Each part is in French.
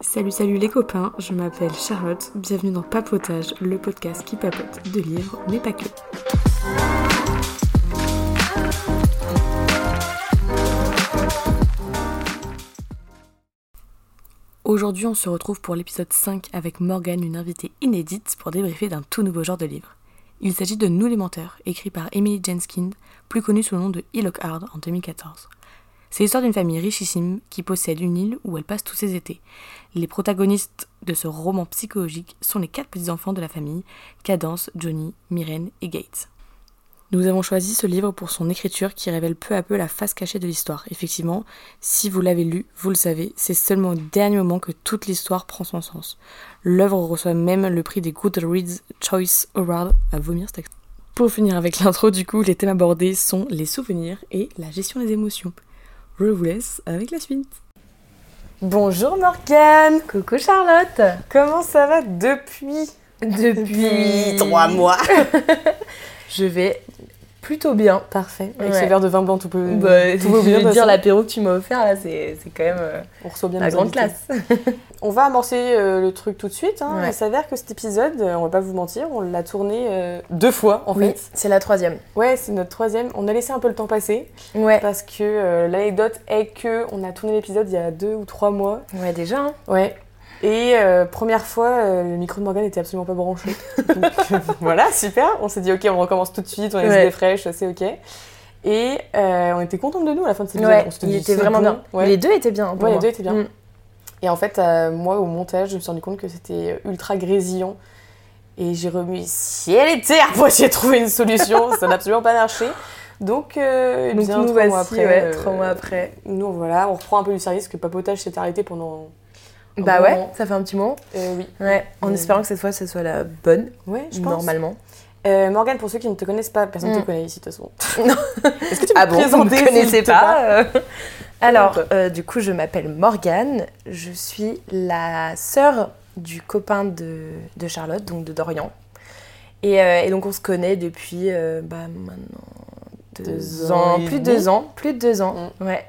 Salut, salut les copains, je m'appelle Charlotte, bienvenue dans Papotage, le podcast qui papote de livres, mais pas que. Aujourd'hui, on se retrouve pour l'épisode 5 avec Morgane, une invitée inédite pour débriefer d'un tout nouveau genre de livre. Il s'agit de Nous les menteurs, écrit par Emily Jenskind, plus connue sous le nom de Hillock Hard en 2014. C'est l'histoire d'une famille richissime qui possède une île où elle passe tous ses étés. Les protagonistes de ce roman psychologique sont les quatre petits-enfants de la famille, Cadence, Johnny, Myrène et Gates. Nous avons choisi ce livre pour son écriture qui révèle peu à peu la face cachée de l'histoire. Effectivement, si vous l'avez lu, vous le savez, c'est seulement au dernier moment que toute l'histoire prend son sens. L'œuvre reçoit même le prix des Goodreads Choice Award à vomir ce texte. Pour finir avec l'intro, du coup, les thèmes abordés sont les souvenirs et la gestion des émotions. Je vous laisse avec la suite. Bonjour Morgane Coucou Charlotte Comment ça va depuis? Depuis trois mois Je vais plutôt bien. Parfait. Avec Ouais. ce verre de vin blanc tout peut. Bah, tout je bien, veux de dire, l'apéro que tu m'as offert là, c'est c'est quand même euh, On reçoit bien la grande invités. classe. On va amorcer euh, le truc tout de suite. Hein. Ouais. Il s'avère que cet épisode, euh, on va pas vous mentir, on l'a tourné euh, deux fois en Oui, fait. c'est la troisième. Ouais, c'est notre troisième. On a laissé un peu le temps passer Ouais. parce que euh, l'anecdote est que on a tourné l'épisode il y a deux ou trois mois. Ouais, déjà. hein. Ouais. Et première fois, le micro de Morgane était absolument pas branché. Donc voilà, super. On s'est dit ok, on recommence tout de suite, on a les Ouais. idées fraîches, c'est ok. Et on était contente de nous à la fin de cet épisode. Ouais, On il dit, était vraiment bon. bien. Ouais. Les deux étaient bien. pour Ouais, les moi. deux étaient bien. Mm. Et en fait, euh, moi, au montage, je me suis rendu compte que c'était ultra grésillant. Et j'ai remis ciel et terre pour essayer de trouver une solution. ça n'a absolument pas marché. Donc, euh, Donc bien nous trois voici, mois après, ouais, euh, trois mois après. Nous, voilà, on reprend un peu du service, que Papotage s'est arrêté pendant... Bah ouais, moment. ça fait un petit moment. Euh, oui. Ouais, en Mm. espérant que cette fois, ce soit la bonne, Ouais, je pense. normalement. Euh, Morgane, pour ceux qui ne te connaissent pas, personne ne Mm. te connaît ici de toute façon. Non. Est-ce que tu peux Ah te bon, vous présenter me connaissez te pas euh? Alors, euh, du coup, je m'appelle Morgane. Je suis la sœur du copain de, de Charlotte, donc de Dorian. Et, euh, et donc, on se connaît depuis euh, bah, maintenant deux, Deux ans, plus de deux ans, plus de deux ans, ouais.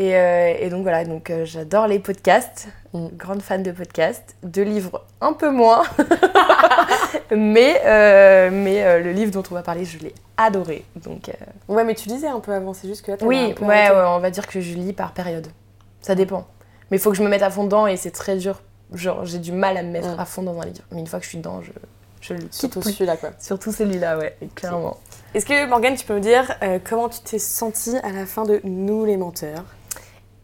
Et, et donc voilà, donc j'adore les podcasts, Mm. grande fan de podcasts, de livres un peu moins, mais, euh, mais euh, le livre dont on va parler, je l'ai adoré. Donc, euh, Ouais, mais tu lisais un peu avant, c'est juste que là, oui, un peu ouais, arrêté. ouais, on va dire que je lis par période. Ça dépend. Mais il faut que je me mette à fond dedans et c'est très dur. Genre, j'ai du mal à me mettre Mm. à fond dans un livre. Mais une fois que je suis dedans, je, je le quitte Surtout plus. celui-là, quoi. Surtout celui-là, ouais, clairement. Est-ce que, Morgane, tu peux me dire euh, comment tu t'es sentie à la fin de Nous les menteurs?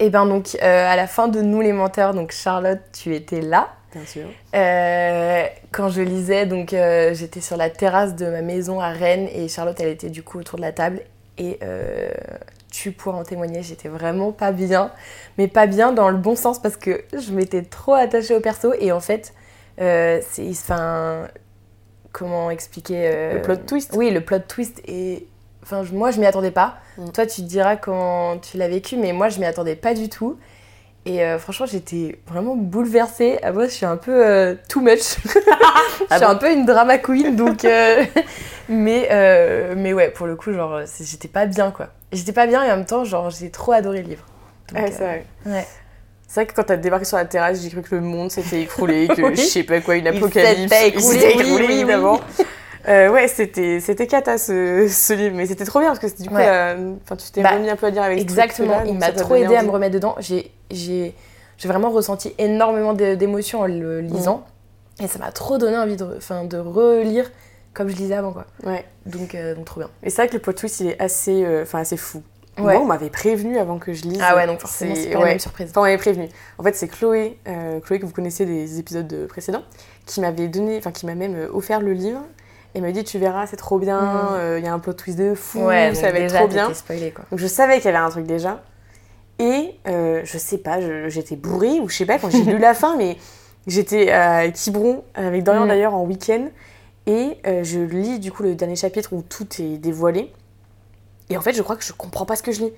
Et ben donc, euh, à la fin de Nous les menteurs, donc Charlotte, tu étais là. Bien sûr. Euh, quand je lisais, donc euh, j'étais sur la terrasse de ma maison à Rennes et Charlotte, elle était du coup autour de la table. Et euh, tu pourras en témoigner, j'étais vraiment pas bien. Mais pas bien dans le bon sens parce que je m'étais trop attachée au perso. Et en fait, c'est. Enfin. Comment expliquer Le plot twist. Oui, le plot twist. Et. Enfin, moi, je m'y attendais pas. Mm. Toi, tu te diras comment tu l'as vécu, mais moi, je m'y attendais pas du tout. Et euh, franchement, j'étais vraiment bouleversée. Ah, moi, je suis un peu euh, too much. je Ah suis bon un peu une drama queen, donc. euh, mais, mais ouais, pour le coup, genre, j'étais pas bien, quoi. J'étais pas bien et en même temps, genre, j'ai trop adoré le livre. Donc, Ouais, c'est vrai. ouais. C'est vrai que quand t'as débarqué sur la terrasse, j'ai cru que le monde s'était écroulé, que Oui. je sais pas quoi, une apocalypse. Il écroulé, s'était oui, écroulé, oui, oui. Euh, ouais, c'était c'était cata ce, ce livre, mais c'était trop bien parce que du coup, Ouais. enfin, tu t'es Bah, remis un peu à dire avec Exactement, il m'a trop aidé à me remettre dedans. J'ai, vraiment ressenti énormément d'é- d'émotions en le lisant. Et ça m'a trop donné envie de, enfin, de relire comme je lisais avant, quoi. Ouais. Donc, euh, donc trop bien. Et c'est vrai que le plot twist, il est assez, euh, assez fou. Ouais. Moi, on m'avait prévenu avant que je lise. Ah ouais, donc forcément, C'est- pas ouais. même surprise. Enfin, on m'avait prévenu. En fait, c'est Chloé, euh, Chloé que vous connaissez des épisodes euh, précédents, qui m'avait donné, enfin, qui m'a même euh, offert le livre. Et m'a dit, tu verras, c'est trop bien, Mm. euh, il y a un plot twist de fou, Ouais, ça va être trop bien. quoi. Donc je savais qu'il y avait un truc déjà. Et euh, je sais pas, j'étais bourrée ou je sais pas, quand j'ai lu la fin, mais j'étais à Quiberon avec Dorian Mm. d'ailleurs en week-end. Et euh, je lis du coup le dernier chapitre où tout est dévoilé. Et en fait, je crois que je comprends pas ce que je lis.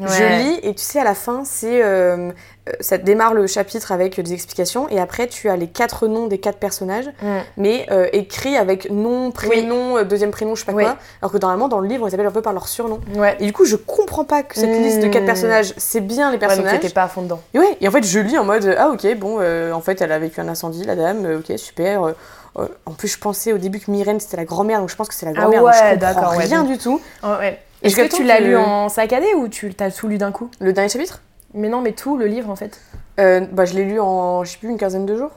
Ouais. Je lis et tu sais, à la fin, c'est euh, euh, ça démarre le chapitre avec des explications et après tu as les quatre noms des quatre personnages, Mm. mais euh, écrits avec nom, prénom, euh, deuxième prénom, je sais pas Oui. quoi. Alors que normalement, dans le livre, ils s'appellent un peu par leur surnom. Ouais. Et du coup, je comprends pas que cette Mm. liste de quatre personnages, c'est bien les Ouais, donc personnages. t'étais pas à fond dedans. Et ouais, et en fait, je lis en mode ah ok, bon, euh, en fait, elle a vécu un incendie, la dame, ok, super. en plus, je pensais au début que Myrène c'était la grand-mère, donc je pense que c'est la Ah grand-mère. donc ouais, je comprends ouais, rien donc- du tout. Oh, ouais. Est-ce que tu l'as lu en saccadé ou tu t'as tout lu d'un coup Le dernier chapitre? Mais non, mais tout, le livre en fait. euh, Bah, je l'ai lu en, je sais plus, une quinzaine de jours.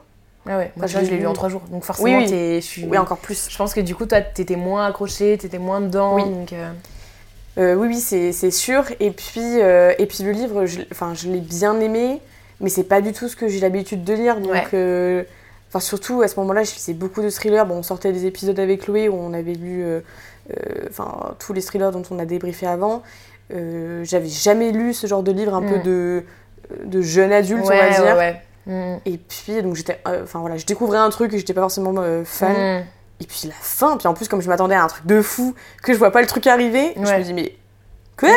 Ah ouais, moi Enfin, je je l'ai lu en trois jours. Donc forcément, Oui, oui. je suis. Oui, encore plus. Je pense que du coup, toi, t'étais moins accroché, t'étais moins dedans. Oui. Donc, euh, Euh, oui, oui, c'est sûr. Et puis, et puis le livre, je, enfin, je l'ai bien aimé, mais c'est pas du tout ce que j'ai l'habitude de lire. Donc, Ouais. surtout à ce moment-là, je lisais beaucoup de thrillers. Bon, on sortait des épisodes avec Chloé où on avait lu, enfin, tous les thrillers dont on a débriefé avant. Euh, J'avais jamais lu ce genre de livre un peu Mm. de, de jeune adulte, ouais, on va dire. ouais, ouais. Mm. Et puis, donc j'étais, euh, enfin voilà, je découvrais un truc et j'étais pas forcément euh, fan. Mm. Et puis la fin, puis en plus, comme je m'attendais à un truc de fou, que je vois pas le truc arriver, je me dis, mais quoi? Ouais.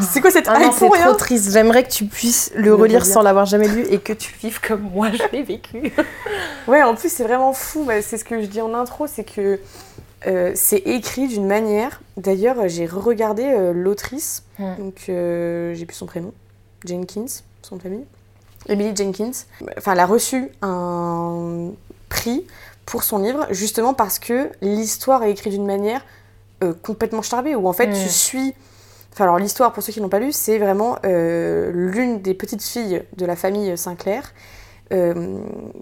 C'est quoi cette Ah hype c'est trop triste. J'aimerais que tu puisses le Le relire relire. sans l'avoir jamais lu et que tu vives comme moi je l'ai vécu. Ouais, en plus, c'est vraiment fou. Bah, c'est ce que je dis en intro, c'est que euh, c'est écrit d'une manière. D'ailleurs, j'ai regardé l'autrice, Mm. donc euh, j'ai plus son prénom, Jenkins, son famille, Emily Jenkins. Enfin, elle a reçu un prix pour son livre, justement parce que l'histoire est écrite d'une manière euh, complètement starbée, où en fait, Mm. tu suis. Enfin, alors, l'histoire, pour ceux qui n'ont pas lu, c'est vraiment euh, l'une des petites filles de la famille Sinclair euh,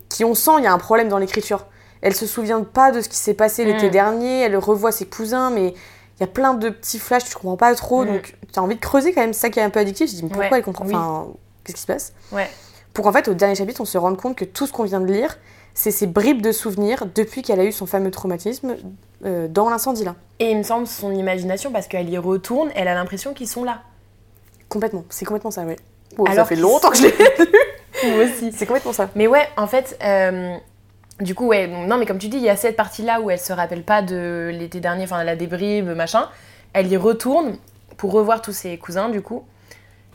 qui, on sent, il y a un problème dans l'écriture. Elle se souvient pas de ce qui s'est passé l'été Mm. dernier, elle revoit ses cousins, mais il y a plein de petits flashs, tu comprends pas trop, Mm. donc tu as envie de creuser quand même, c'est ça qui est un peu addictif. Je dis, mais pourquoi Ouais, elle comprend oui. Enfin, qu'est-ce qui se passe? Ouais. Pour qu'en fait, au dernier chapitre, on se rende compte que tout ce qu'on vient de lire, c'est ces bribes de souvenirs depuis qu'elle a eu son fameux traumatisme euh, dans l'incendie là. Et il me semble son imagination parce qu'elle y retourne, elle a l'impression qu'ils sont là. Complètement, c'est complètement ça, ouais. Bon, ça fait longtemps que je l'ai Moi aussi. C'est complètement ça. Mais ouais, en fait, euh, du coup, ouais, non, mais comme tu dis, il y a cette partie-là où elle se rappelle pas de l'été dernier, enfin, la débribe, machin. Elle y retourne pour revoir tous ses cousins, du coup,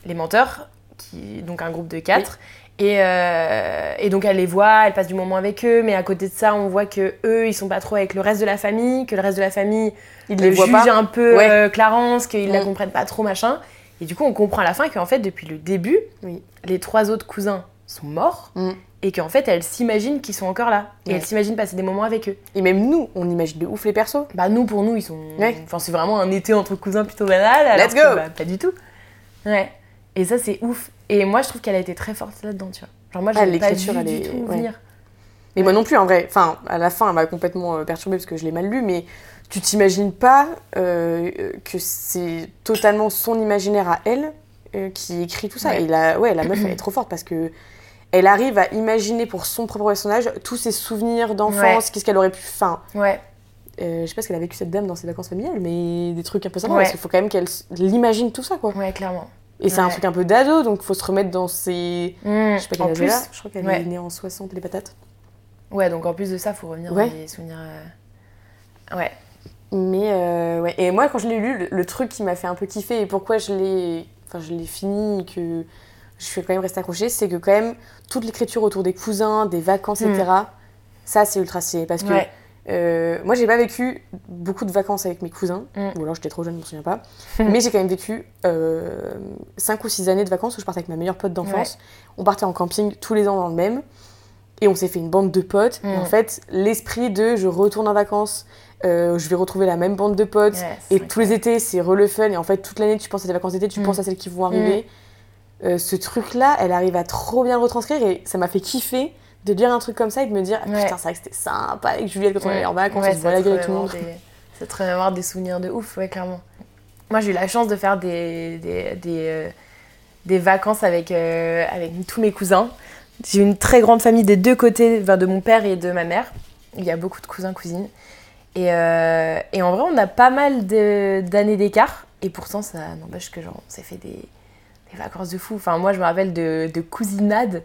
les menteurs, qui, donc un groupe de quatre. Et, euh, et donc elle les voit, elle passe du moment avec eux, mais à côté de ça, on voit que eux, ils sont pas trop avec le reste de la famille, que le reste de la famille Il euh, les juge pas. un peu Ouais. euh, Clarence, qu'ils la Mm. comprennent pas trop, machin. Et du coup, on comprend à la fin qu'en fait, depuis le début, Oui. les trois autres cousins sont morts Mm. et qu'en fait, elle s'imagine qu'ils sont encore là. Et Ouais. elle s'imagine passer des moments avec eux. Et même nous, on imagine de ouf les persos. Bah, nous, pour nous, ils sont. Ouais. Enfin, c'est vraiment un été entre cousins plutôt banal. alors Let's que, go bah, Pas du tout. Ouais. Et ça, c'est ouf. Et moi, je trouve qu'elle a été très forte là-dedans, tu vois. Genre, moi, Ah, j'ai pas vu l'écriture, elle du est- tout ouais. venir. Mais moi non plus, en vrai. Enfin, à la fin, elle m'a complètement euh, perturbée parce que je l'ai mal lu, mais tu t'imagines pas euh, que c'est totalement son imaginaire à elle euh, qui écrit tout ça. Ouais. Et la, ouais, la meuf, elle est trop forte parce que elle arrive à imaginer pour son propre personnage tous ses souvenirs d'enfance, Ouais. qu'est-ce qu'elle aurait pu. Enfin, Ouais. euh, je sais pas ce qu'elle a vécu cette dame dans ses vacances familiales, mais des trucs un peu sympas Ouais. parce qu'il faut quand même qu'elle l'imagine tout ça, quoi. Ouais, clairement. Et c'est un truc un peu d'ado, donc faut se remettre dans ses. Mm. Je sais pas quel en âge a. Je crois qu'elle ouais. est née en 60, les patates. ouais, donc en plus de ça, faut revenir dans les souvenirs. euh, Ouais. Mais euh, ouais, et moi quand je l'ai lu, le, le truc qui m'a fait un peu kiffer et pourquoi je l'ai, enfin je l'ai fini que je suis quand même restée accrochée, c'est que quand même toute l'écriture autour des cousins, des vacances, etc. Ça c'est ultra stylé parce que Ouais. euh, moi j'ai pas vécu beaucoup de vacances avec mes cousins, Mm. ou alors j'étais trop jeune, je me souviens pas. mais j'ai quand même vécu 5 ou 6 années de vacances où je partais avec ma meilleure pote d'enfance. On partait en camping tous les ans dans le même. Et on s'est fait une bande de potes. Et en fait, l'esprit de je retourne en vacances, euh, je vais retrouver la même bande de potes. Et tous les étés, c'est re le fun. Et en fait, toute l'année, tu penses à tes vacances d'été, tu penses à celles qui vont arriver. Euh, ce truc-là, elle arrive à trop bien le retranscrire. Et ça m'a fait kiffer de lire un truc comme ça et de me dire ah, Ouais. Putain, c'est vrai que c'était sympa avec Juliette quand on allait en vacances, on se la gueule avec tout le monde. des- Ça te remémore des souvenirs de ouf, ouais, clairement. Moi, j'ai eu la chance de faire des, des, des, euh, des vacances avec, euh, avec tous mes cousins. J'ai une très grande famille des deux côtés, enfin, de mon père et de ma mère. Il y a beaucoup de cousins, cousines. Et, euh, et en vrai, on a pas mal d'années d'écart. Et pourtant, ça n'empêche que genre, on s'est fait des, des vacances de fou. Enfin, moi, je me rappelle de, de cousinades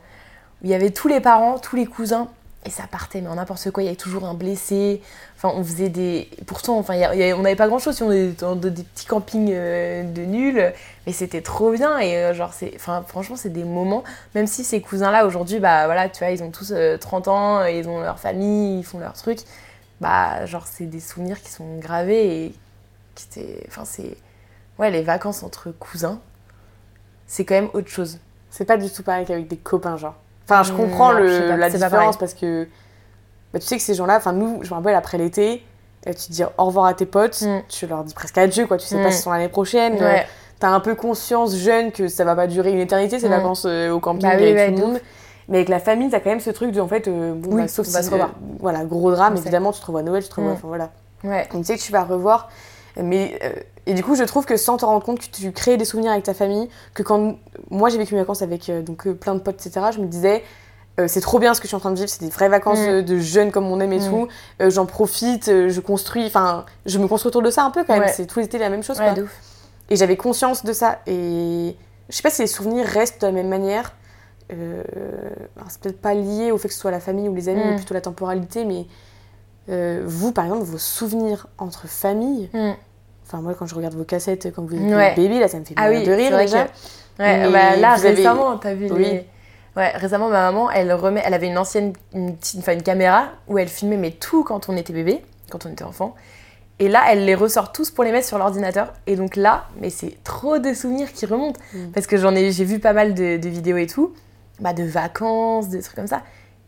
où il y avait tous les parents, tous les cousins. et ça partait, mais en n'importe quoi, il y avait toujours un blessé. Enfin, on faisait des. Pourtant, enfin, on n'avait pas grand chose si on était dans de- des petits campings euh, de nuls, mais c'était trop bien. Et euh, genre, c'est. Enfin, franchement, c'est des moments. Même si ces cousins-là, aujourd'hui, bah voilà, tu vois, ils ont tous euh, 30 ans, et ils ont leur famille, ils font leur truc. Bah, genre, c'est des souvenirs qui sont gravés et qui. Enfin, c'est. Ouais, les vacances entre cousins, c'est quand même autre chose. C'est pas du tout pareil qu'avec des copains, genre. Enfin, je Mm, comprends non, le- je sais pas, la différence parce que bah, tu sais que ces gens-là, enfin, nous, je me rappelle après l'été, euh, tu dis au revoir à tes potes, Mm. tu leur dis presque adieu, quoi. Tu sais pas Mm. si sont l'année prochaine. euh, Ouais. T'as un peu conscience jeune que ça va pas durer une éternité, ces Mm. vacances euh, au camping Bah avec tout le de monde. Mais avec la famille, t'as quand même ce truc de en fait, euh, bon, Oui, bah, sauf si, se revoir. euh, voilà, gros drame, évidemment, tu te revois à Noël, tu te revois, enfin voilà. Ouais. Donc, tu sais que tu vas revoir. Mais, euh, et du coup, je trouve que sans te rendre compte que tu crées des souvenirs avec ta famille, que quand moi j'ai vécu mes vacances avec euh, donc, euh, plein de potes, etc., je me disais, euh, c'est trop bien ce que je suis en train de vivre, c'est des vraies vacances Mm. de jeunes comme on aime et Mm. tout. Euh, J'en profite, euh, je construis, enfin, je me construis autour de ça un peu quand même. Ouais. C'est tout l'été la même chose. Ouais, quoi. de ouf. Et j'avais conscience de ça. Et je sais pas si les souvenirs restent de la même manière. Alors, c'est peut-être pas lié au fait que ce soit la famille ou les amis, Mm. mais plutôt la temporalité. Mais vous, par exemple, vos souvenirs entre familles. Enfin, moi, quand je regarde vos cassettes quand vous Ouais. bébé, là, ça me fait Ah oui, de rire déjà. que- Ouais, bah là vous avez- récemment, t'as vu Oui. les. Ouais, récemment ma maman, elle remet, elle avait une ancienne, une petite, enfin une caméra où elle filmait mais tout quand on était bébé, quand on était enfant. Et là, elle les ressort tous pour les mettre sur l'ordinateur. Et donc là, mais c'est trop de souvenirs qui remontent Mm. parce que j'en ai, j'ai vu pas mal de, de vidéos et tout, bah de vacances, des trucs comme ça.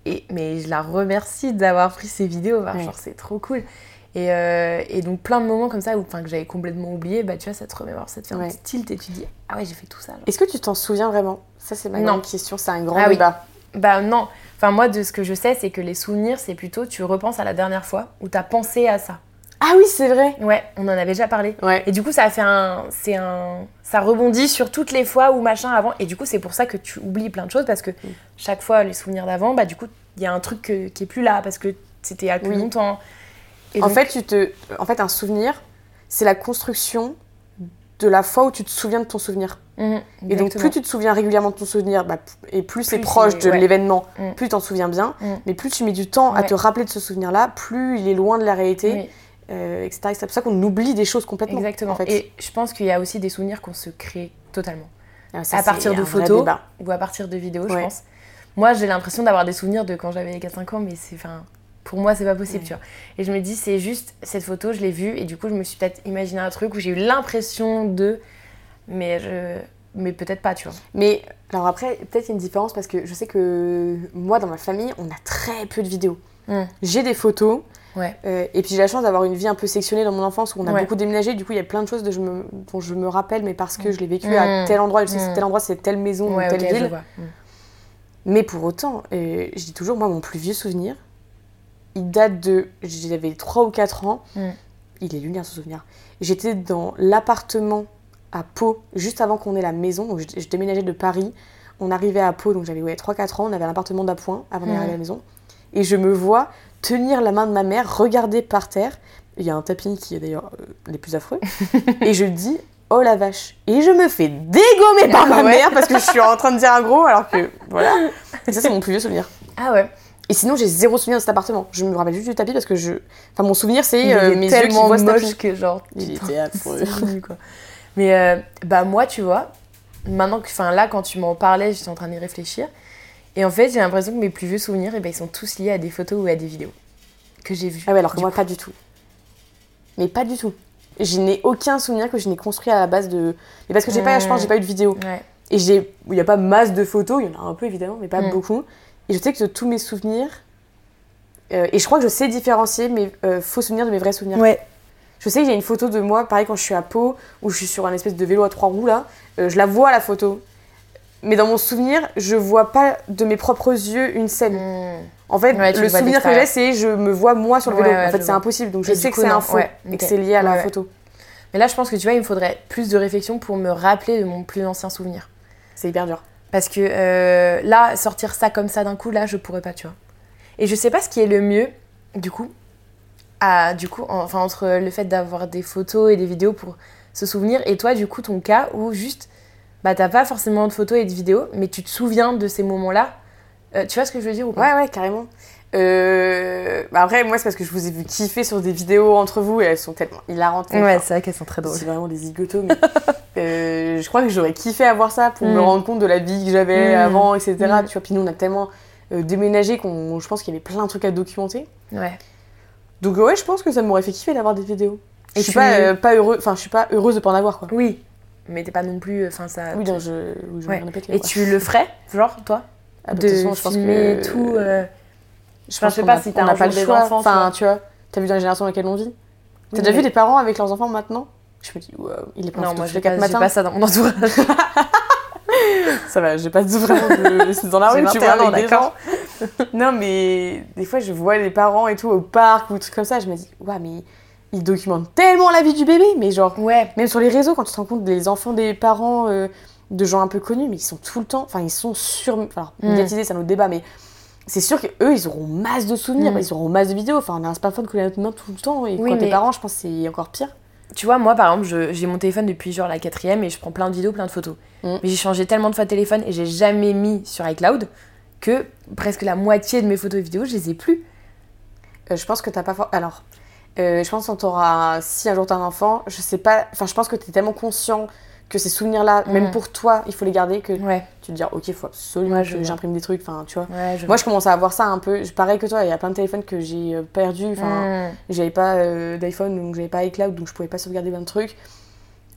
Et mais je la remercie d'avoir pris ces vidéos, Ouais. genre c'est trop cool. Et, euh, et donc plein de moments comme ça où, que j'avais complètement oublié, bah tu vois, ça te remémore, ça te fait un petit tilt et tu dis ah ouais j'ai fait tout ça. Est-ce que tu t'en souviens vraiment? Ça, c'est ma Non. grande question. C'est un grand Ah oui. débat. Bah non. Enfin, moi, de ce que je sais, c'est que les souvenirs, c'est plutôt tu repenses à la dernière fois où t'as pensé à ça. Ah oui, c'est vrai. Ouais, on en avait déjà parlé. Ouais. Et du coup, ça a fait un. C'est un. Ça rebondit sur toutes les fois où machin avant. Et du coup, c'est pour ça que tu oublies plein de choses parce que chaque fois, les souvenirs d'avant, bah du coup, il y a un truc que- qui est plus là parce que c'était a plus Oui. longtemps. Et En donc- fait, tu te... en fait, un souvenir, c'est la construction de la fois où tu te souviens de ton souvenir. Mhm, Et donc, plus tu te souviens régulièrement de ton souvenir, bah, et plus c'est proche de ouais. l'événement, Mm. plus tu t'en souviens bien. Mm. Mais plus tu mets du temps à te rappeler de ce souvenir-là, plus il est loin de la réalité, Oui. euh, etc.. C'est pour ça qu'on oublie des choses complètement. Exactement. en fait. Et je pense qu'il y a aussi des souvenirs qu'on se crée totalement. Ah, ça, à partir de photos. ou à partir de vidéos, je pense. Moi, j'ai l'impression d'avoir des souvenirs de quand j'avais 4-5 ans, mais c'est. Pour moi, c'est pas possible, Ouais. tu vois. Et je me dis, c'est juste cette photo, je l'ai vue, et du coup, je me suis peut-être imaginé un truc où j'ai eu l'impression de. Mais je. Mais peut-être pas, tu vois. Mais alors après, peut-être il y a une différence parce que je sais que moi, dans ma famille, on a très peu de vidéos. Mm. J'ai des photos. Ouais. euh, et puis j'ai la chance d'avoir une vie un peu sectionnée dans mon enfance où on a Ouais. beaucoup déménagé. Du coup, il y a plein de choses de je me- dont je me rappelle, mais parce que je l'ai vécu à tel endroit, je sais que c'est Mm. tel endroit, c'est telle maison ouais, ou telle ok, je ville. vois. Mais pour autant, euh, je dis toujours, moi, mon plus vieux souvenir, il date de. J'avais 3 ou 4 ans. Mm. Il est lunaire ce souvenir. J'étais dans l'appartement à Pau, juste avant qu'on ait la maison. Donc, je, je déménageais de Paris. On arrivait à Pau, donc j'avais ouais, 3-4 ans. On avait un appartement d'appoint avant d'arriver Mm. à la maison. Et je me vois tenir la main de ma mère, regarder par terre. Il y a un tapis qui est d'ailleurs euh, les plus affreux. et je dis, oh la vache. Et je me fais dégommer par ma Ah ouais. mère parce que je suis en train de dire un gros alors que voilà. Et ça, c'est mon plus vieux souvenir. Ah ouais. Et sinon, j'ai zéro souvenir de cet appartement. Je me rappelle juste du tapis parce que je. Enfin, mon souvenir, c'est euh, mes yeux qui tellement voient ce moche tapis. que genre. Il était affreux. quoi. Mais euh, bah moi, tu vois, maintenant que, enfin là, quand tu m'en parlais, j'étais en train d'y réfléchir. Et en fait, j'ai l'impression que mes plus vieux souvenirs, eh ben, ils sont tous liés à des photos ou à des vidéos que j'ai vues. Ah ouais, alors que moi, pas du tout. Mais pas du tout. Je n'ai aucun souvenir que je n'ai construit à la base de. Mais parce que j'ai pas, je pense, que j'ai pas eu de vidéo. Ouais. Et j'ai. Il n'y a pas masse de photos, il y en a un peu évidemment, mais pas Mm. beaucoup. Et je sais que de tous mes souvenirs. euh, et je crois que je sais différencier mes euh, faux souvenirs de mes vrais souvenirs. Ouais. Je sais qu'il y a une photo de moi, pareil quand je suis à Pau, où je suis sur un espèce de vélo à trois roues là. euh, je la vois la photo. Mais dans mon souvenir, je vois pas de mes propres yeux une scène. Mm. En fait, Ouais, le souvenir que j'ai, c'est je me vois moi sur le vélo. ouais, en fait, c'est impossible. Donc je sais que c'est un faux ouais, et que c'est lié à la photo. Mais là, je pense que tu vois, il me faudrait plus de réflexion pour me rappeler de mon plus ancien souvenir. C'est hyper dur. Parce que euh, là, sortir ça comme ça d'un coup, là, je pourrais pas, tu vois. Et je sais pas ce qui est le mieux, du coup, à, du coup, en- enfin, entre le fait d'avoir des photos et des vidéos pour se souvenir, et toi, du coup, ton cas où juste, bah, t'as pas forcément de photos et de vidéos, mais tu te souviens de ces moments-là, Euh, tu vois ce que je veux dire ou pas? Ouais, ouais, carrément. Euh, Bah après, moi, c'est parce que je vous ai vu kiffer sur des vidéos entre vous et elles sont tellement hilarantes. Ouais, c'est vrai qu'elles sont très drôles. C'est vraiment des zigotos, mais euh, je crois que j'aurais kiffé avoir ça pour me Mm. rendre compte de la vie que j'avais Mm. avant, etc. Mm. Tu vois, puis nous, on a tellement euh, déménagé qu'on, je pense qu'il y avait plein de trucs à documenter. Ouais. Donc ouais, je pense que ça m'aurait fait kiffer d'avoir des vidéos. Et je suis pas, euh, pas heureux, enfin, je suis pas heureuse de pas en avoir, quoi. Oui. Mais t'es pas non plus. Enfin, ça. Oui, non, je, je Ouais. me. Et tu le ferais, genre, toi Ah, bah, De toute façon, je pense filmer que- tout. Je Enfin, pense je sais pas a- si t'as un pas le des choix. enfants, Enfin, tu vois, t'as vu dans la génération dans laquelle on vit Oui, T'as déjà mais- vu des parents avec leurs enfants maintenant? Je me dis, waouh, il est pas Non, moi, j'ai pas, pas ça dans mon entourage. Ça va, j'ai pas de vraiment de. C'est dans la rue, tu 21 vois, avec des gens. Non, mais des fois, je vois les parents et tout au parc ou des trucs comme ça, je me dis, ouais, mais ils documentent tellement la vie du bébé, mais genre, Ouais. même sur les réseaux, quand tu te rends compte des enfants des parents euh, de gens un peu connus, mais ils sont tout le temps, enfin, ils sont sur. Enfin, Mm. médiatisés, c'est un autre débat, mais c'est sûr qu'eux, ils auront masse de souvenirs, Mm. ils auront masse de vidéos. Enfin, on a un smartphone à notre main tout le temps, et Oui, quand t'es parents, je pense que c'est encore pire. Tu vois, moi, par exemple, j'ai mon téléphone depuis genre la quatrième et je prends plein de vidéos, plein de photos. Mm. Mais j'ai changé tellement de fois de téléphone et j'ai jamais mis sur iCloud que presque la moitié de mes photos et vidéos, je les ai plus. Euh, je pense que t'as pas. Alors, euh, je pense quand t'auras. Si un jour t'as un enfant, je sais pas. Enfin, je pense que t'es tellement conscient que ces souvenirs-là, Mm. même pour toi, il faut les garder, que Ouais. tu te dis, ok, faut absolument Ouais, que j'imprime des trucs. Enfin, tu vois. Ouais, je Moi, je commence à avoir ça un peu. Pareil que toi, il y a plein de téléphones que j'ai euh, perdus. Enfin, Mm. j'avais pas euh, d'iPhone, donc j'avais pas iCloud, donc je pouvais pas sauvegarder plein de trucs.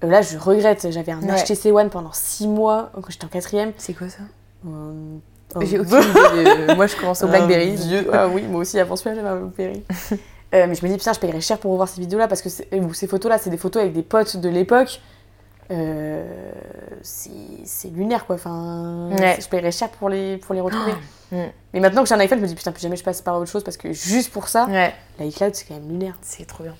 Euh, là, je regrette. J'avais un. HTC One pendant 6 mois quand j'étais en quatrième. C'est quoi ça? Un- J'ai aucune idée. de- Moi, je commence au Blackberry. vieux- Ah oui, moi aussi, avant celui-là, j'avais un Blackberry. Euh, mais je me dis, putain, je paierais cher pour revoir ces vidéos-là parce que ces photos-là, c'est des photos avec des potes de l'époque. Euh, c'est lunaire quoi. Enfin, Ouais. je paierais cher pour les, pour les retrouver. Mm. Mais maintenant que j'ai un iPhone, je me dis, putain, plus jamais je passe par autre chose parce que juste pour ça, Ouais. l'iCloud, c'est quand même lunaire. C'est trop bien.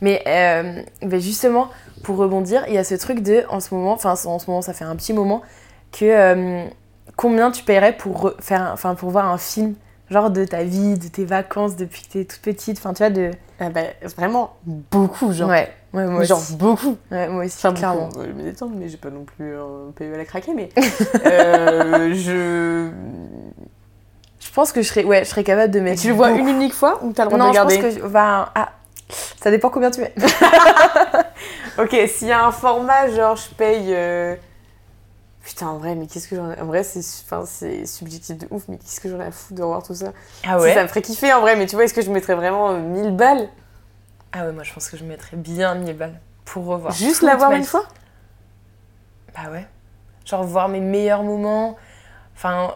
Mais euh, ben justement, pour rebondir, il y a ce truc de, en ce moment, enfin en ce moment, ça fait un petit moment, que euh, combien tu paierais pour, re- faire, enfin pour voir un film, genre de ta vie, de tes vacances depuis que t'es toute petite, enfin tu vois, de... Ah bah, vraiment beaucoup, genre. Ouais, ouais, moi genre aussi. beaucoup. Ouais, moi aussi, Enfin, clairement. beaucoup. Je me détends, mais j'ai pas non plus un PE à craquer, mais euh, je. Je pense que je serais, ouais, je serais capable de Et mettre... tu le vois beaucoup. une unique fois ou t'as le droit Non, de je pense que... je- ah, ça dépend combien tu mets. Ok, s'il y a un format, genre je paye. euh, Putain, en vrai, mais qu'est-ce que j'en ai. En vrai, c'est enfin, subjectif de ouf, mais qu'est-ce que j'en ai à foutre de revoir tout ça? Ah Si, Ça me ferait kiffer en vrai, mais tu vois, est-ce que je mettrais vraiment euh, 1000 balles? Ah ouais, moi je pense que je mettrais bien 1000 balles pour revoir. Juste l'avoir ma une fois Bah ouais. Genre voir mes meilleurs moments. Enfin.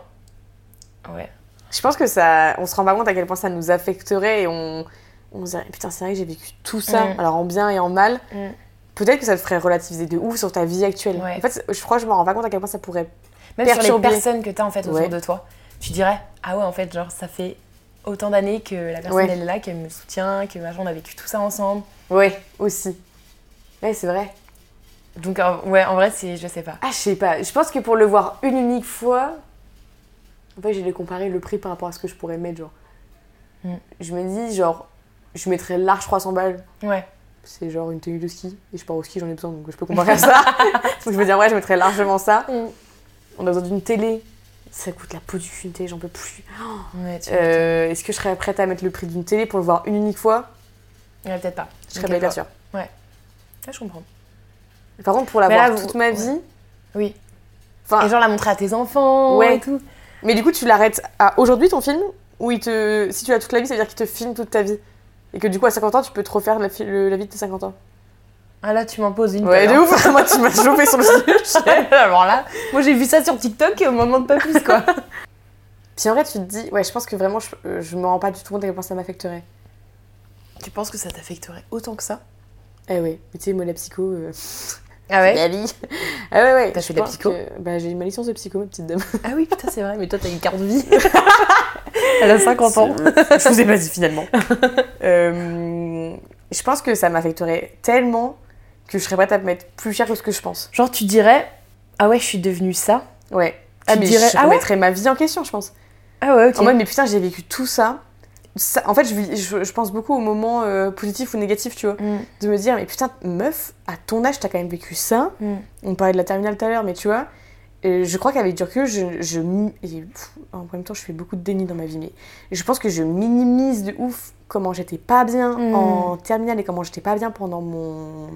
Ouais. Je pense que ça. On se rend pas compte à quel point ça nous affecterait et on. On se dirait, putain, c'est vrai que j'ai vécu tout ça, Mm. alors en bien et en mal. Mm. Peut-être que ça te ferait relativiser de ouf sur ta vie actuelle. Ouais. En fait, je crois que je me rends pas compte à quel point ça pourrait. Même sur les personnes que t'as en fait autour Ouais. de toi, tu dirais ah ouais en fait genre ça fait autant d'années que la personne Ouais. elle est là, qu'elle me soutient, que machin on a vécu tout ça ensemble. Ouais, aussi. Ouais, c'est vrai. Donc euh, ouais en vrai c'est je sais pas. Ah, je sais pas. Je pense que pour le voir une unique fois, en fait, j'ai dû comparer le prix par rapport à ce que je pourrais mettre, genre. Mm. Je me dis, genre, je mettrais large 300 balles. Ouais. C'est genre une tenue de ski. Et je pars au ski, j'en ai besoin, donc je peux comparer à ça. donc je me dis, en vrai, je mettrais largement ça. Mm. On a besoin d'une télé. Ça coûte la peau du cul, une télé, j'en peux plus. Ouais, Euh, Est-ce que je serais prête à mettre le prix d'une télé pour le voir une unique fois? Ouais, peut-être pas. Je serais pas sûre. Ouais, je comprends. Par contre, pour la voir là, vous- toute ma vie. Oui. Enfin, Et genre la montrer à tes enfants Ouais. et tout. Mais du coup, tu l'arrêtes à aujourd'hui ton film? Ou il te... si tu l'as toute la vie, ça veut dire qu'il te filme toute ta vie? Et que du coup, à 50 ans, tu peux te refaire la, fi- le- la vie de tes 50 ans? Ah là tu m'en poses une. Ouais, de l'heure. ouf Moi, tu m'as chauffé sur le sujet Alors là, moi j'ai vu ça sur TikTok et on m'en demande pas plus quoi. Puis en vrai, tu te dis, ouais, je pense que vraiment, je, euh, je me rends pas du tout compte à quel point ça m'affecterait. tu penses que ça t'affecterait autant que ça? Eh ouais, mais tu sais, moi, la psycho, euh, Ah ouais? la vie. Ah ouais, ouais. T'as fait de la psycho? que- Bah, j'ai eu ma licence de psycho, ma petite dame. Ah oui putain c'est vrai mais toi t'as une carte vie. Elle a 50 ans. je vous ai pas dit finalement. Euh, je pense que ça m'affecterait tellement que je serais prête à me mettre plus cher que ce que je pense. Genre tu dirais ah ouais je suis devenue ça. Ouais. Tu Ah, mais dirais- je ah ouais remettrais ma vie en question, je pense. Ah ouais ok. En mode, mais putain, j'ai vécu tout ça. Ça- en fait, je, je pense beaucoup aux moments euh, positifs ou négatifs, tu vois. Mm, De me dire, mais putain, meuf, à ton âge, t'as quand même vécu ça. mm. On parlait de la terminale tout à l'heure, mais tu vois. Je crois qu'avec du recul, je, je mi- et, pff, en même temps, je fais beaucoup de déni dans ma vie, mais je pense que je minimise de ouf comment j'étais pas bien Mm. en terminale et comment j'étais pas bien pendant mon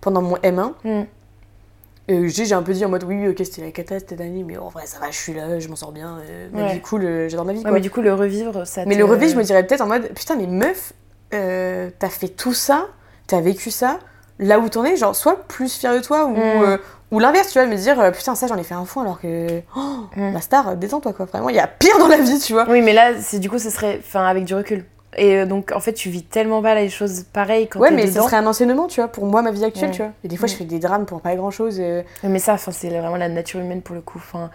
pendant mon M1. Mm. Euh, j'ai un peu dit en mode oui, ok, c'était la cata cette année, mais en vrai, ça va, je suis là, je m'en sors bien, euh, ma Ouais. vie est cool, euh, j'adore ma vie. Ouais, mais du coup, le revivre, ça Mais le revivre, je me dirais peut-être en mode putain, mais meuf, euh, t'as fait tout ça, t'as vécu ça, là où t'en es, genre, sois plus fière de toi, ou, Mm. euh, ou l'inverse, tu vois, me dire euh, putain, ça j'en ai fait un fond alors que. Oh, Mm. la star, euh, détends-toi quoi, vraiment, il y a pire dans la vie, tu vois. Oui, mais là, c'est du coup, ce serait enfin, avec du recul. Et donc, en fait, tu vis tellement pas les choses pareilles quand Ouais, mais dedans. ce serait un enseignement, tu vois, pour moi, ma vie actuelle, Ouais. tu vois. Et des fois, je Mm. fais des drames pour pas grand chose. Mais ça, enfin, c'est vraiment la nature humaine pour le coup. Enfin,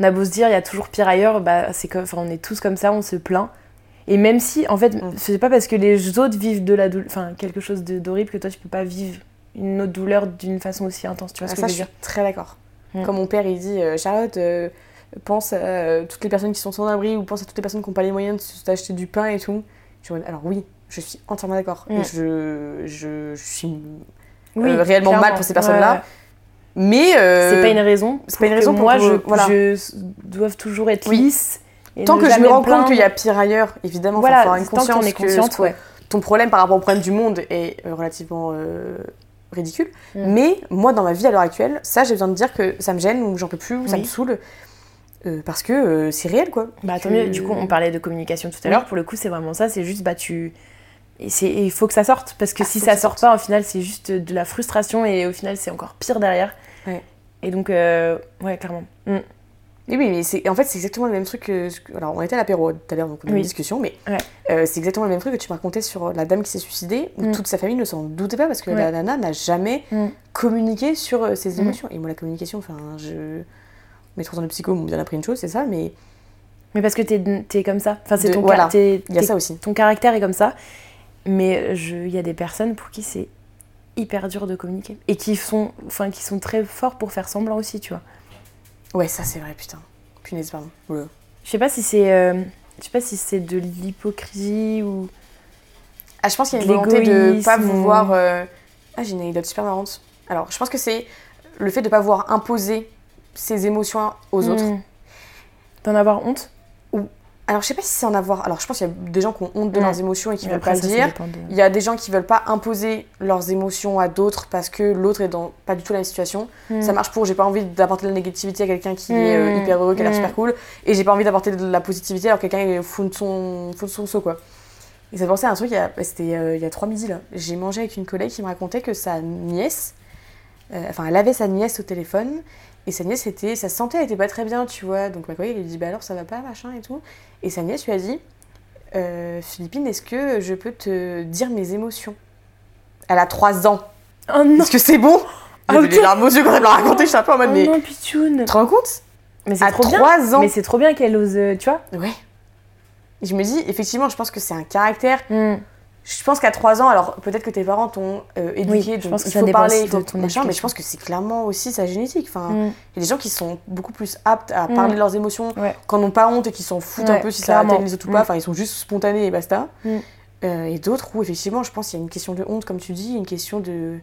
on a beau se dire, il y a toujours pire ailleurs, bah, c'est comme, enfin, on est tous comme ça, on se plaint. Et même si, en fait, Mm. c'est pas parce que les autres vivent de la douleur, enfin, quelque chose d'horrible que toi, tu peux pas vivre une autre douleur d'une façon aussi intense. Tu vois Ah, ce que ça, je je veux suis dire très d'accord. Mm. Comme mon père, il dit euh, Charlotte, euh, pense à euh, toutes les personnes qui sont sans abri ou pense à toutes les personnes qui n'ont pas les moyens de s'acheter du pain et tout. Je suis alors oui, je suis entièrement d'accord. Mm. Je, je, je suis Oui, réellement clairement. mal pour ces personnes-là. Ouais. Mais C'est pas une raison. c'est pas une que raison pour moi, que- je, voilà. je dois toujours être Oui. lisse. Et tant que je me rends compte qu'il y a pire ailleurs, évidemment, il voilà, faut avoir une conscience est que ouais. ton problème par rapport au problème du monde est euh, relativement euh, ridicule. Mm. Mais moi, dans ma vie à l'heure actuelle, ça, j'ai besoin de dire que ça me gêne ou j'en peux plus ou ça me saoule. euh, parce que euh, c'est réel, quoi. Bah tant mieux. Du coup, on parlait de communication tout à Oui. l'heure. Pour le coup, c'est vraiment ça. C'est juste, bah tu. Et il faut que ça sorte. Parce que Ah, si ça que sort sorte. pas, au final, c'est juste de la frustration. Et au final, c'est encore pire derrière. Ouais. Et donc, ouais, clairement. Mm. Et oui, mais c'est, en fait, c'est exactement le même truc que. Alors, on était à l'apéro tout à l'heure, donc on a eu Oui. une discussion, mais Ouais. euh, c'est exactement le même truc que tu me racontais sur la dame qui s'est suicidée, où Mm. toute sa famille ne s'en doutait pas parce que Ouais. la nana n'a jamais Mm. communiqué sur euh, ses Mm. émotions. Et moi, la communication, enfin, je. Mes trois ans de psycho m'ont bien appris une chose, c'est ça, mais Mais parce que t'es es comme ça. Enfin, c'est ton, voilà. il y a ça aussi. ton caractère est comme ça. Mais il y a des personnes pour qui c'est hyper dur de communiquer. Et qui sont, enfin, qui sont très forts pour faire semblant aussi, tu vois. Ouais, ça, c'est vrai, putain. Punaise, pardon. Oula. Je sais pas si c'est. euh, je sais pas si c'est de l'hypocrisie ou. Ah, je pense qu'il y a une volonté de pas vouloir. euh, Ah, j'ai une anecdote super marrante. Alors, je pense que c'est le fait de pas vouloir imposer ses émotions aux autres. Mm. D'en avoir honte? Alors, je sais pas si c'est en avoir. Alors, je pense qu'il y a des gens qui ont honte de Ouais. leurs émotions et qui Mais veulent pas le dire. de- Il y a des gens qui veulent pas imposer leurs émotions à d'autres parce que l'autre est dans pas du tout la même situation. Mm. Ça marche pour j'ai pas envie d'apporter de la négativité à quelqu'un qui est euh, Mm. hyper heureux, qui a l'air Mm. super cool, et j'ai pas envie d'apporter de la positivité alors que quelqu'un est fou de son, fou de son seau, quoi. Et ça pensait à un truc, il y a- bah, c'était euh, il y a trois midis là. J'ai mangé avec une collègue qui me racontait que sa nièce, euh, enfin elle avait sa nièce au téléphone, et sa nièce était, sa santé elle était pas très bien, tu vois. Donc ma collègue lui dit bah alors ça va pas, machin et tout. Et sa nièce lui a dit euh, Philippine, est-ce que je peux te dire mes émotions? Elle a 3 ans. Oh non Est-ce que c'est bon? Ah, J'avais ok. les larmes aux yeux quand elle me l'a raconté, je suis un peu en mode Oh mais. non, pitchoun Tu te rends compte? Mais c'est trop bien 3 ans Mais c'est trop bien qu'elle ose, euh, tu vois Ouais. Et je me dis, effectivement, je pense que c'est un caractère. Mm. Je pense qu'à 3 ans, alors peut-être que tes parents t'ont euh, éduqué, Oui, je donc que il faut parler, aussi il faut de ton machin, mais je pense que c'est clairement aussi sa génétique. Enfin, Mm. il y a des gens qui sont beaucoup plus aptes à Mm. parler de leurs émotions, Ouais. quand n'ont pas honte et qui s'en foutent un peu si clairement. ça atteigne les autres ou pas. Mm. Enfin, ils sont juste spontanés et basta. Mm. Euh, et d'autres où, effectivement, je pense qu'il y a une question de honte, comme tu dis, une question de.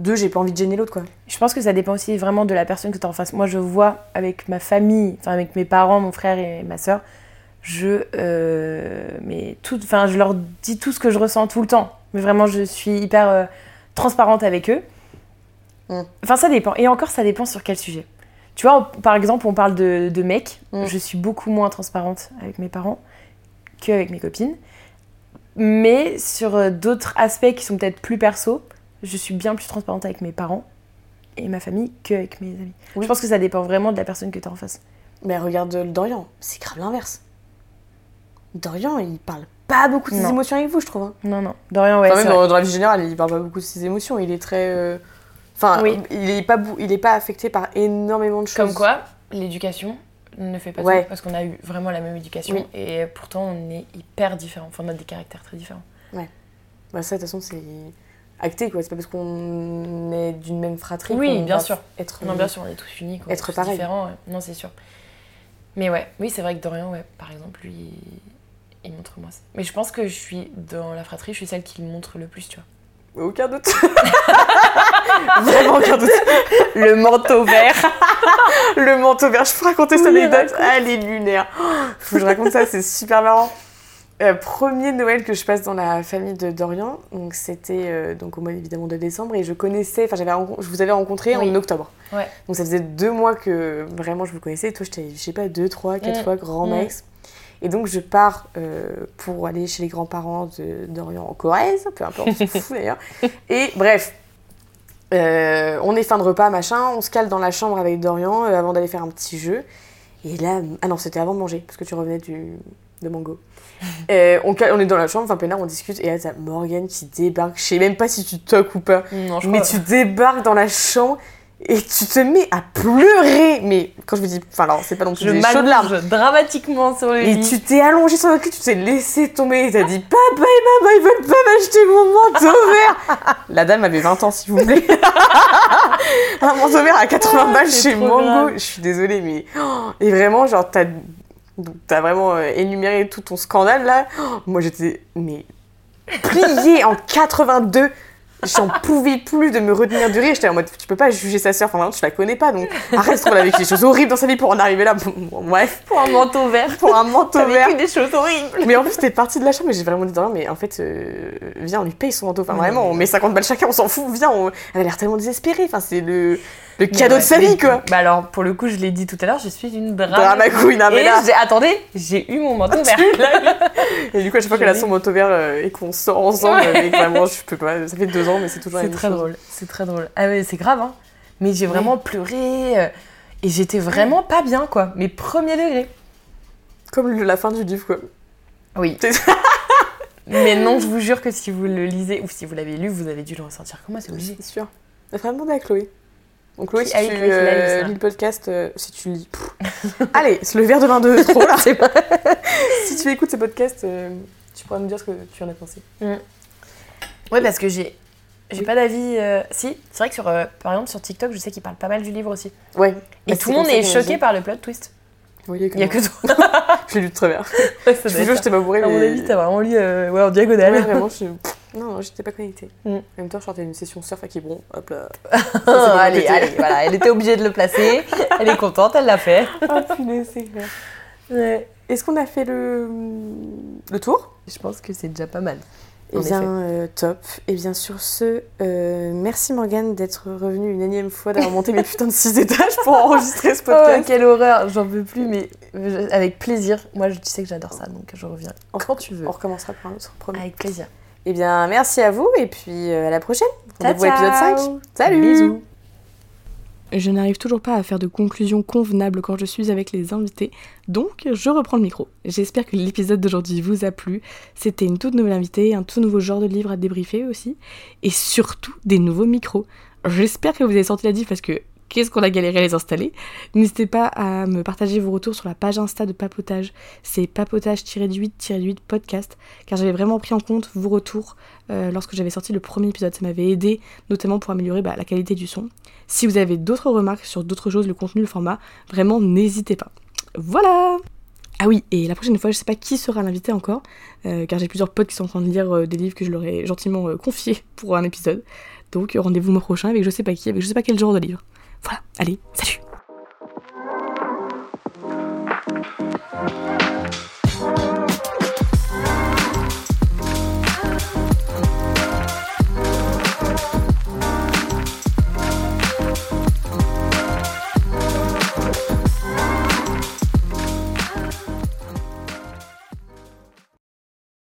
De j'ai pas envie de gêner l'autre, quoi. Je pense que ça dépend aussi vraiment de la personne que tu as en face. Moi, je vois avec ma famille, enfin avec mes parents, mon frère et ma soeur, je, euh, mais tout, enfin, je leur dis tout ce que je ressens tout le temps. Mais vraiment, je suis hyper euh, transparente avec eux. Mm. Enfin, ça dépend. Et encore, ça dépend sur quel sujet. Tu vois, on- par exemple, on parle de, de mecs. Mm. Je suis beaucoup moins transparente avec mes parents qu'avec mes copines. Mais sur euh, d'autres aspects qui sont peut-être plus perso, je suis bien plus transparente avec mes parents et ma famille qu'avec mes amis. Oui. Je pense que ça dépend vraiment de la personne que tu as en face. Mais regarde euh, Dorian, c'est grave l'inverse. Dorian, il parle pas beaucoup de ses Non. émotions avec vous, je trouve. hein. Non, non. Dorian, ouais. Enfin, même dans, dans la vie générale, il parle pas beaucoup de ses émotions. Il est très. euh, Enfin, Oui. il, est pas, bou- il est pas affecté par énormément de choses. Comme quoi, l'éducation ne fait pas Ouais. tout, parce qu'on a eu vraiment la même éducation Oui. et pourtant on est hyper différents. Enfin, on a des caractères très différents. Bah, ça, de toute façon, c'est acté, quoi. C'est pas parce qu'on est d'une même fratrie. Oui, qu'on bien va sûr. Être... Non, bien sûr, on est tous uniques, on est Être tous pareil. différents. ouais. Non, c'est sûr. Mais ouais, oui, c'est vrai que Dorian, ouais, par exemple, lui, il montre moi ça. Mais je pense que je suis dans la fratrie, je suis celle qui le montre le plus, tu vois. Aucun doute. Vraiment aucun doute. Le manteau vert. Le manteau vert, je peux raconter cette anecdote. raconte. Elle est lunaire. Faut que je raconte ça, c'est super marrant. Euh, premier Noël que je passe dans la famille de Dorian, donc c'était euh, donc au mois évidemment de décembre et je connaissais, enfin j'avais je vous avais rencontré Oui. en octobre. Ouais. Donc ça faisait deux mois que vraiment je vous connaissais. Et toi, j'étais, je sais pas, deux, trois, quatre Mm. fois grand Mm. max. Et donc je pars euh, pour aller chez les grands-parents de Dorian en Corrèze, peu importe, on s'en fout d'ailleurs. Et bref, euh, on est fin de repas, machin, on se cale dans la chambre avec Dorian euh, avant d'aller faire un petit jeu. Et là, ah non, c'était avant de manger, parce que tu revenais du, de Mango. Euh, on, est dans la chambre, enfin peinard, on discute, et là t'as Morgane qui débarque, je sais même pas si tu toques ou pas, Non, mais crois- tu débarques dans la chambre et tu te mets à pleurer. Mais quand je vous dis, enfin alors c'est pas non plus je des chaudes larmes. dramatiquement sur le Et lit. tu t'es allongé sur notre lit, tu t'es laissé tomber et t'as dit Papa et maman, ils veulent pas m'acheter mon manteau vert La dame avait 20 ans, s'il vous plaît. Un manteau vert à 80 Ah, balles chez Mango. grave. Je suis désolée, mais. oh, Et vraiment, genre, t'as. T'as vraiment euh, énuméré tout ton scandale là. Oh, Moi j'étais. Mais. pliée en 82 J'en pouvais plus de me retenir du rire. J'étais en mode, tu peux pas juger sa sœur, enfin vraiment, tu la connais pas, donc arrête trop avec des choses horribles dans sa vie pour en arriver là. Bon, bref, Pour un manteau vert. pour un manteau T'as vert. vécu des choses horribles. Mais en plus, t'es partie de la chambre et j'ai vraiment dit, non, mais en fait, euh, viens, on lui paye son manteau. Enfin, vraiment, on met 50 balles chacun, on s'en fout, viens. on- Elle a l'air tellement désespérée. Enfin, c'est le, le cadeau Ouais, de sa mais- vie, quoi. Bah alors, pour le coup, je l'ai dit tout à l'heure, je suis une drama. Drama queen, ah, mais Et là- j'ai- attendez, j'ai eu mon manteau vert. Et du coup, à chaque fois qu'elle a son manteau vert euh, et qu'on sort ensemble, Ouais. mais vraiment, je peux pas. Ça fait deux ans, mais c'est toujours la C'est même très chose. drôle, c'est très drôle. Ah ouais, c'est grave, hein. Mais j'ai vraiment pleuré euh, et j'étais vraiment pas bien, quoi. Mais premier degré. Comme le- la fin du livre, quoi. Oui. C'est- Mais non, je vous jure que si vous le lisez ou si vous l'avez lu, vous avez dû le ressentir comme moi, c'est obligé. C'est sûr. Faudrait demander à Chloé. Donc, Chloé, Qui- si ah oui, tu euh, lis le podcast, euh, si tu lis. Allez, c'est le verre de 22 trop là. Vrai. si tu écoutes ce podcast, euh, tu pourras nous dire ce que tu en as pensé. Ouais, parce que j'ai. J'ai pas d'avis. euh, Si, c'est vrai que sur, euh, par exemple sur TikTok, je sais qu'ils parlent pas mal du livre aussi. Ouais. Et Bah, tout le monde est choqué par le plot twist. Oui, il y a que Il y a moi. que toi. Je l'ai lu de travers. Ouais, Je jure, je t'ai pas bourré. À mon avis, t'as vraiment lu euh, ouais, en diagonale. Ouais, vraiment, je... Non, j'étais pas connectée. Mm. En même temps, je sortais d'une session surf à Quiberon. Hop là. Allez, allez, voilà, elle était obligée de le placer. Elle est contente, elle l'a fait. Ah, punaise, c'est clair. Ouais. Est-ce qu'on a fait le... le tour? Je pense que c'est déjà pas mal. Eh En bien, euh, top. Et bien sur ce, euh, merci Morgane d'être revenue une énième fois, d'avoir monté mes putains de 6 étages pour enregistrer ce Oh, podcast. quelle horreur, j'en peux plus, mais avec plaisir. Moi, je- tu sais que j'adore ça, donc je reviens quand tu veux. On recommencera pour un autre premier. Avec plaisir. Eh bien, merci à vous et puis euh, à la prochaine. Ciao, Rendez-vous ciao. 5. Salut Bisous. Je n'arrive toujours pas à faire de conclusion convenable quand je suis avec les invités, donc je reprends le micro. J'espère que l'épisode d'aujourd'hui vous a plu. C'était une toute nouvelle invitée, un tout nouveau genre de livre à débriefer aussi, et surtout des nouveaux micros. J'espère que vous avez senti la diff parce que qu'est-ce qu'on a galéré à les installer. N'hésitez pas à me partager vos retours sur la page Insta de Papotage, c'est papotage-8-8 podcast, car j'avais vraiment pris en compte vos retours euh, lorsque j'avais sorti le premier épisode. Ça m'avait aidé, notamment pour améliorer bah, la qualité du son. Si vous avez d'autres remarques sur d'autres choses, le contenu, le format, vraiment n'hésitez pas. Voilà Ah oui, et la prochaine fois, je sais pas qui sera l'invité encore, euh, car j'ai plusieurs potes qui sont en train de lire euh, des livres que je leur ai gentiment confiés pour un épisode. Donc rendez-vous le mois prochain avec je sais pas qui, avec je sais pas quel genre de livre. Voilà, allez, salut